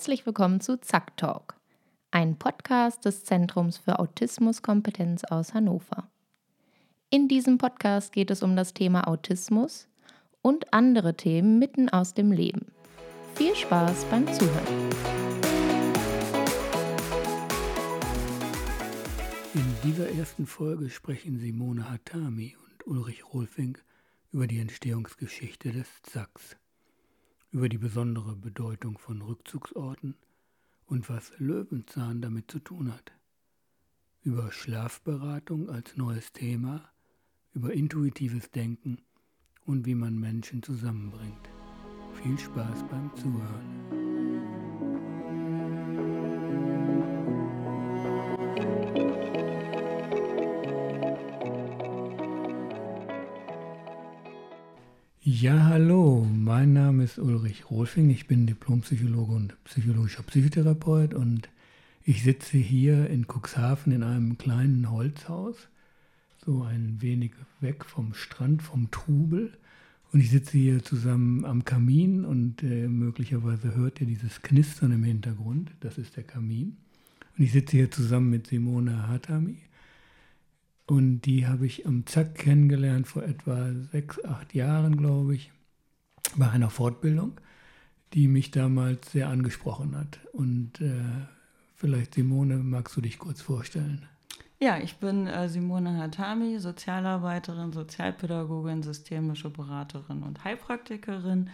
Herzlich willkommen zu Zack Talk, ein Podcast des Zentrums für Autismuskompetenz aus Hannover. In diesem Podcast geht es um das Thema Autismus und andere Themen mitten aus dem Leben. Viel Spaß beim Zuhören. In dieser ersten Folge sprechen Simone Hatami und Ulrich Rolfing über die Entstehungsgeschichte des Zacks über die besondere Bedeutung von Rückzugsorten und was Löwenzahn damit zu tun hat, über Schlafberatung als neues Thema, über intuitives Denken und wie man Menschen zusammenbringt. Viel Spaß beim Zuhören. Ja, hallo, mein Name ist Ulrich Rohlfing, ich bin Diplompsychologe und psychologischer Psychotherapeut und ich sitze hier in Cuxhaven in einem kleinen Holzhaus, so ein wenig weg vom Strand, vom Trubel. Und ich sitze hier zusammen am Kamin und äh, möglicherweise hört ihr dieses Knistern im Hintergrund, das ist der Kamin. Und ich sitze hier zusammen mit Simone Hatami. Und die habe ich am Zack kennengelernt vor etwa sechs, acht Jahren, glaube ich, bei einer Fortbildung, die mich damals sehr angesprochen hat. Und äh, vielleicht, Simone, magst du dich kurz vorstellen? Ja, ich bin äh, Simone Hatami, Sozialarbeiterin, Sozialpädagogin, systemische Beraterin und Heilpraktikerin.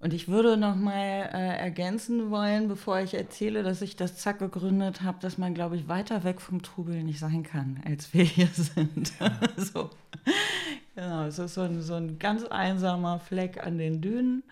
Und ich würde noch mal äh, ergänzen wollen, bevor ich erzähle, dass ich das Zack gegründet habe, dass man, glaube ich, weiter weg vom Trubel nicht sein kann, als wir hier sind. so. Genau, es ist so ein, so ein ganz einsamer Fleck an den Dünen,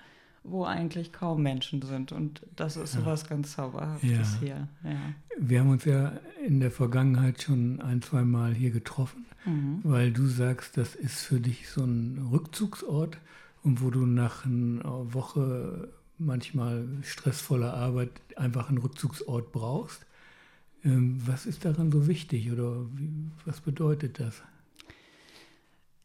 wo eigentlich kaum Menschen sind. Und das ist ja. so was ganz Zauberhaftes ja. hier. Ja. Wir haben uns ja in der Vergangenheit schon ein, zwei Mal hier getroffen, mhm. weil du sagst, das ist für dich so ein Rückzugsort und wo du nach einer Woche manchmal stressvoller Arbeit einfach einen Rückzugsort brauchst. Ähm, was ist daran so wichtig oder was bedeutet das?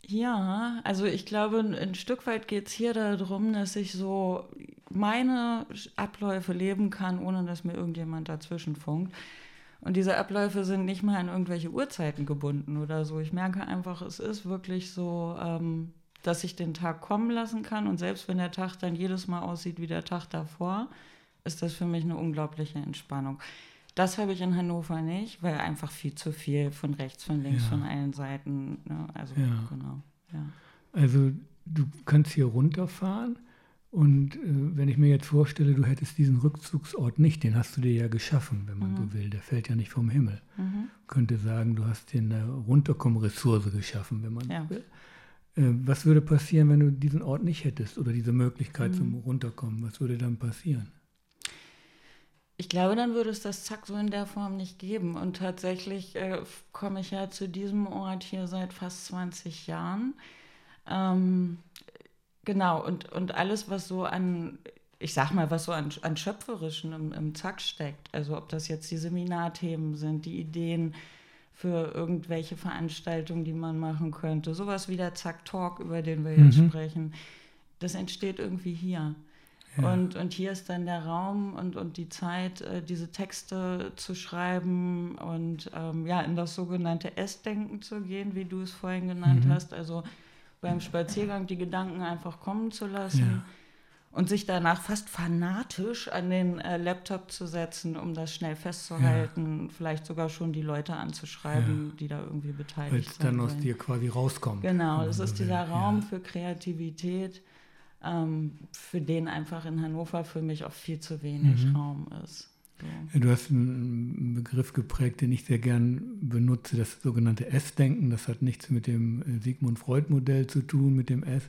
Ja, also ich glaube, ein Stück weit geht es hier darum, dass ich so meine Abläufe leben kann, ohne dass mir irgendjemand dazwischen funkt. Und diese Abläufe sind nicht mal an irgendwelche Uhrzeiten gebunden oder so. Ich merke einfach, es ist wirklich so, ähm, dass ich den Tag kommen lassen kann. Und selbst wenn der Tag dann jedes Mal aussieht wie der Tag davor, ist das für mich eine unglaubliche Entspannung. Das habe ich in Hannover nicht, weil einfach viel zu viel von rechts, von links, ja. von allen Seiten. Ne? Also ja. genau. Ja. Also du kannst hier runterfahren und äh, wenn ich mir jetzt vorstelle, du hättest diesen Rückzugsort nicht, den hast du dir ja geschaffen, wenn man mhm. so will. Der fällt ja nicht vom Himmel. Mhm. Könnte sagen, du hast dir eine Runterkommen-Ressource geschaffen, wenn man ja. will. Äh, was würde passieren, wenn du diesen Ort nicht hättest oder diese Möglichkeit mhm. zum Runterkommen? Was würde dann passieren? Ich glaube, dann würde es das Zack so in der Form nicht geben. Und tatsächlich äh, komme ich ja zu diesem Ort hier seit fast 20 Jahren. Ähm, genau, und, und alles, was so an, ich sag mal, was so an, an Schöpferischen im, im Zack steckt, also ob das jetzt die Seminarthemen sind, die Ideen, für irgendwelche Veranstaltungen, die man machen könnte. Sowas wie der Zack Talk, über den wir jetzt mhm. sprechen. Das entsteht irgendwie hier. Ja. Und, und hier ist dann der Raum und, und die Zeit, äh, diese Texte zu schreiben und ähm, ja, in das sogenannte Essdenken zu gehen, wie du es vorhin genannt mhm. hast. Also beim Spaziergang die Gedanken einfach kommen zu lassen. Ja und sich danach fast fanatisch an den äh, Laptop zu setzen, um das schnell festzuhalten, ja. vielleicht sogar schon die Leute anzuschreiben, ja. die da irgendwie beteiligt Weil sind. Weil dann aus dir quasi rauskommt. Genau, das ist dieser will. Raum ja. für Kreativität, ähm, für den einfach in Hannover für mich auch viel zu wenig mhm. Raum ist. So. du hast einen Begriff geprägt, den ich sehr gern benutze, das sogenannte S-Denken. Das hat nichts mit dem äh, Sigmund Freud-Modell zu tun, mit dem S,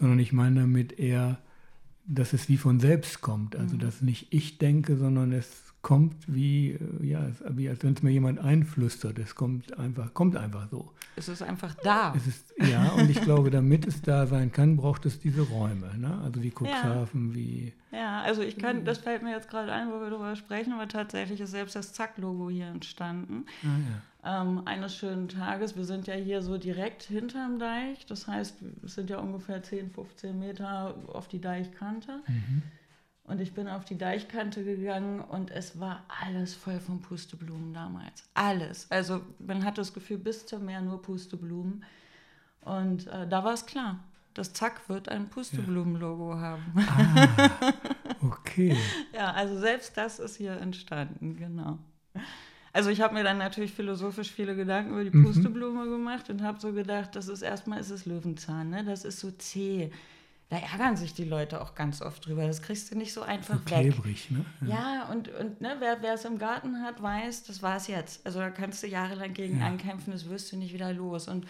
sondern ich meine damit eher dass es wie von selbst kommt. Also mhm. dass nicht ich denke, sondern es kommt wie, äh, ja, wie als wenn es mir jemand einflüstert. Es kommt einfach, kommt einfach so. Es ist einfach da. Es ist, ja, und ich glaube, damit es da sein kann, braucht es diese Räume. Ne? Also wie Cuxhaven, ja. wie. Ja, also ich kann, das fällt mir jetzt gerade ein, wo wir darüber sprechen, aber tatsächlich ist selbst das Zack-Logo hier entstanden. Ah, ja. ähm, eines schönen Tages, wir sind ja hier so direkt hinterm Deich, das heißt, es sind ja ungefähr 10, 15 Meter auf die Deichkante. Mhm. Und ich bin auf die Deichkante gegangen und es war alles voll von Pusteblumen damals. Alles. Also man hat das Gefühl, bis zum Meer nur Pusteblumen. Und äh, da war es klar, das Zack wird ein Pusteblumenlogo ja. haben. Ah, okay. ja, also selbst das ist hier entstanden, genau. Also ich habe mir dann natürlich philosophisch viele Gedanken über die mhm. Pusteblume mhm. gemacht und habe so gedacht, das ist erstmal ist es Löwenzahn, ne? Das ist so zäh. Da ärgern sich die Leute auch ganz oft drüber. Das kriegst du nicht so einfach so weg. Klebrig, ne? Ja, ja und, und ne, wer, wer es im Garten hat, weiß, das war es jetzt. Also da kannst du jahrelang gegen ja. ankämpfen, das wirst du nicht wieder los. Und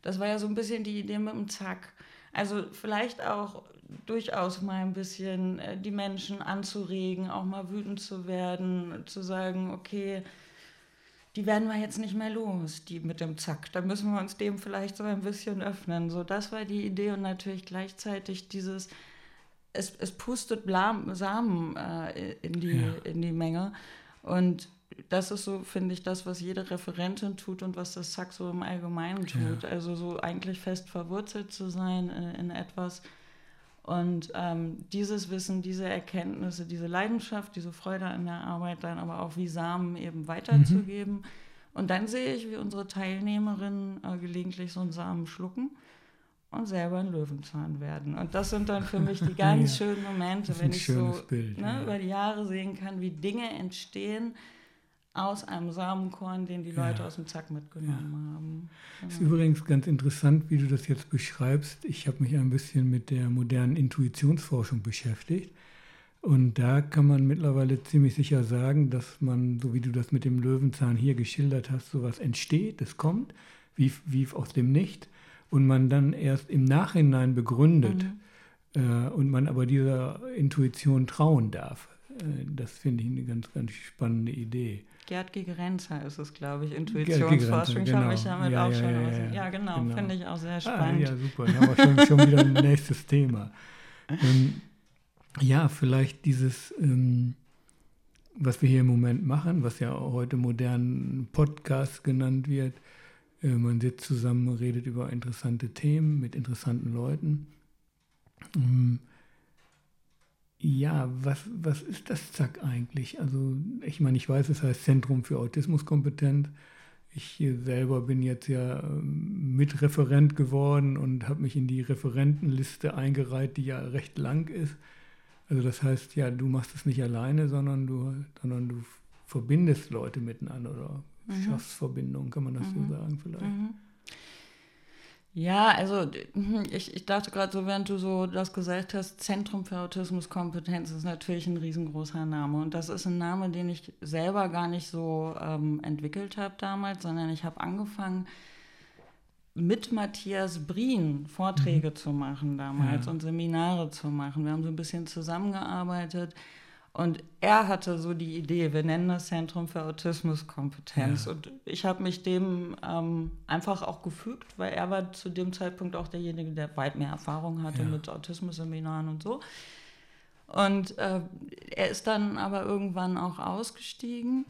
das war ja so ein bisschen die Idee mit dem Zack. Also vielleicht auch durchaus mal ein bisschen äh, die Menschen anzuregen, auch mal wütend zu werden, zu sagen, okay, die werden wir jetzt nicht mehr los, die mit dem Zack. Da müssen wir uns dem vielleicht so ein bisschen öffnen. So, das war die Idee und natürlich gleichzeitig dieses, es, es pustet Blam, Samen äh, in, die, ja. in die Menge. Und das ist so, finde ich, das, was jede Referentin tut und was das Zack so im Allgemeinen tut. Ja. Also so eigentlich fest verwurzelt zu sein in, in etwas. Und ähm, dieses Wissen, diese Erkenntnisse, diese Leidenschaft, diese Freude an der Arbeit dann aber auch wie Samen eben weiterzugeben. Mhm. Und dann sehe ich, wie unsere Teilnehmerinnen äh, gelegentlich so einen Samen schlucken und selber ein Löwenzahn werden. Und das sind dann für mich die ganz ja, schönen Momente, wenn ich so Bild, ne, ja. über die Jahre sehen kann, wie Dinge entstehen, aus einem Samenkorn, den die Leute ja. aus dem Zack mitgenommen ja. haben. Es ist übrigens ganz interessant, wie du das jetzt beschreibst. Ich habe mich ein bisschen mit der modernen Intuitionsforschung beschäftigt. Und da kann man mittlerweile ziemlich sicher sagen, dass man, so wie du das mit dem Löwenzahn hier geschildert hast, sowas entsteht, es kommt, wie, wie aus dem Nicht. Und man dann erst im Nachhinein begründet mhm. äh, und man aber dieser Intuition trauen darf. Äh, das finde ich eine ganz, ganz spannende Idee. Gerd Gigerenzer ist es, glaube ich, Intuitionsforschung. Ich habe mich genau. damit ja, auch ja, schon. Ja, ja, ja genau, genau. finde ich auch sehr spannend. Ah, ja, super. Dann haben wir schon, schon wieder ein nächstes Thema. Ähm, ja, vielleicht dieses, ähm, was wir hier im Moment machen, was ja heute modern Podcast genannt wird. Äh, man sitzt zusammen, redet über interessante Themen mit interessanten Leuten. Ähm, ja, was, was ist das ZAK eigentlich? Also ich meine, ich weiß, es heißt Zentrum für Autismuskompetenz. Ich selber bin jetzt ja ähm, Mitreferent geworden und habe mich in die Referentenliste eingereiht, die ja recht lang ist. Also das heißt, ja, du machst es nicht alleine, sondern du, sondern du verbindest Leute miteinander oder mhm. schaffst Verbindungen, kann man das mhm. so sagen vielleicht. Mhm. Ja, also ich, ich dachte gerade so, während du so das gesagt hast, Zentrum für Autismuskompetenz ist natürlich ein riesengroßer Name. Und das ist ein Name, den ich selber gar nicht so ähm, entwickelt habe damals, sondern ich habe angefangen, mit Matthias Brien Vorträge mhm. zu machen damals ja. und Seminare zu machen. Wir haben so ein bisschen zusammengearbeitet. Und er hatte so die Idee, wir nennen das Zentrum für Autismuskompetenz. Ja. Und ich habe mich dem ähm, einfach auch gefügt, weil er war zu dem Zeitpunkt auch derjenige, der weit mehr Erfahrung hatte ja. mit Autismus-Seminaren und so. Und äh, er ist dann aber irgendwann auch ausgestiegen.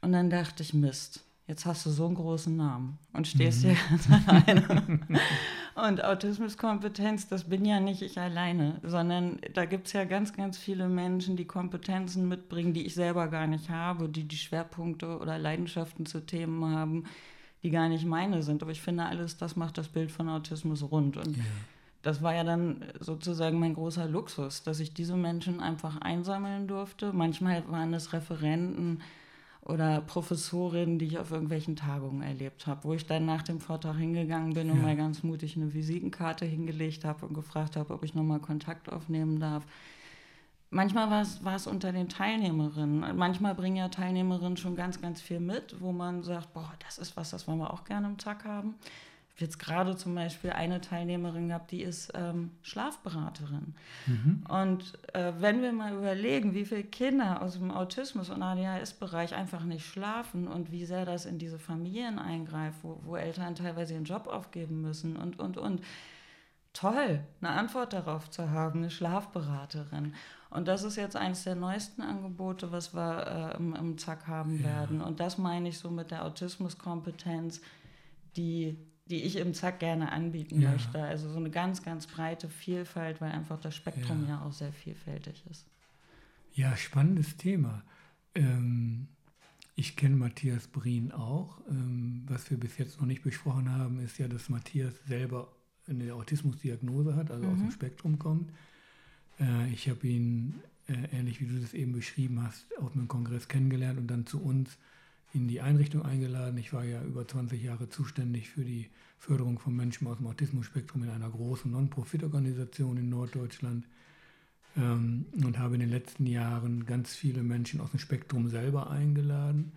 Und dann dachte ich, Mist, jetzt hast du so einen großen Namen und stehst mhm. hier ganz alleine. und Autismuskompetenz, das bin ja nicht ich alleine, sondern da gibt es ja ganz, ganz viele Menschen, die Kompetenzen mitbringen, die ich selber gar nicht habe, die die Schwerpunkte oder Leidenschaften zu Themen haben, die gar nicht meine sind. Aber ich finde, alles das macht das Bild von Autismus rund. Und ja. das war ja dann sozusagen mein großer Luxus, dass ich diese Menschen einfach einsammeln durfte. Manchmal waren es Referenten, oder Professorinnen, die ich auf irgendwelchen Tagungen erlebt habe, wo ich dann nach dem Vortrag hingegangen bin und mal ganz mutig eine Visitenkarte hingelegt habe und gefragt habe, ob ich nochmal Kontakt aufnehmen darf. Manchmal war es unter den Teilnehmerinnen. Manchmal bringen ja Teilnehmerinnen schon ganz, ganz viel mit, wo man sagt, boah, das ist was, das wollen wir auch gerne im Zack haben jetzt gerade zum Beispiel eine Teilnehmerin gehabt, die ist ähm, Schlafberaterin. Mhm. Und äh, wenn wir mal überlegen, wie viele Kinder aus dem Autismus- und ADHS-Bereich einfach nicht schlafen und wie sehr das in diese Familien eingreift, wo, wo Eltern teilweise ihren Job aufgeben müssen und, und, und. Toll, eine Antwort darauf zu haben, eine Schlafberaterin. Und das ist jetzt eines der neuesten Angebote, was wir äh, im, im Zack haben ja. werden. Und das meine ich so mit der Autismuskompetenz, die die ich im Zack gerne anbieten ja. möchte. Also so eine ganz, ganz breite Vielfalt, weil einfach das Spektrum ja, ja auch sehr vielfältig ist. Ja, spannendes Thema. Ähm, ich kenne Matthias Brien auch. Ähm, was wir bis jetzt noch nicht besprochen haben, ist ja, dass Matthias selber eine Autismusdiagnose hat, also mhm. aus dem mhm. Spektrum kommt. Äh, ich habe ihn, äh, ähnlich wie du das eben beschrieben hast, auf einem Kongress kennengelernt und dann zu uns in die Einrichtung eingeladen. Ich war ja über 20 Jahre zuständig für die Förderung von Menschen aus dem Autismusspektrum in einer großen Non-Profit-Organisation in Norddeutschland ähm, und habe in den letzten Jahren ganz viele Menschen aus dem Spektrum selber eingeladen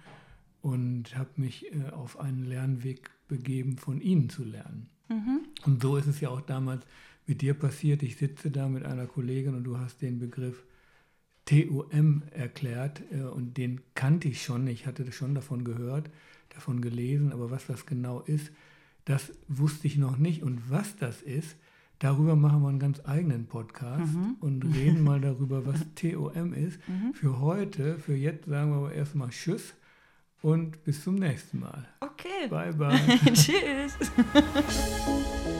und habe mich äh, auf einen Lernweg begeben, von ihnen zu lernen. Mhm. Und so ist es ja auch damals mit dir passiert. Ich sitze da mit einer Kollegin und du hast den Begriff TOM erklärt äh, und den kannte ich schon. Ich hatte schon davon gehört, davon gelesen, aber was das genau ist, das wusste ich noch nicht. Und was das ist, darüber machen wir einen ganz eigenen Podcast mhm. und reden mal darüber, was TOM ist. Mhm. Für heute, für jetzt sagen wir aber erstmal Tschüss und bis zum nächsten Mal. Okay. Bye, bye. Tschüss.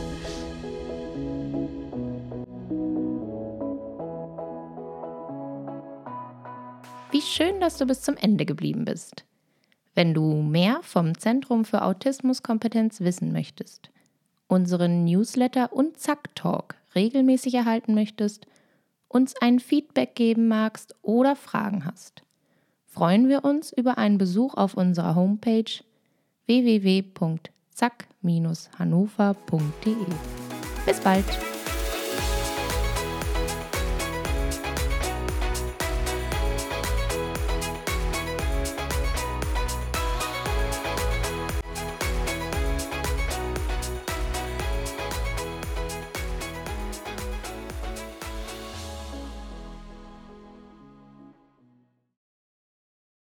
Wie schön, dass du bis zum Ende geblieben bist. Wenn du mehr vom Zentrum für Autismuskompetenz wissen möchtest, unseren Newsletter und Zack Talk regelmäßig erhalten möchtest, uns ein Feedback geben magst oder Fragen hast, freuen wir uns über einen Besuch auf unserer Homepage www.zack-hannover.de. Bis bald!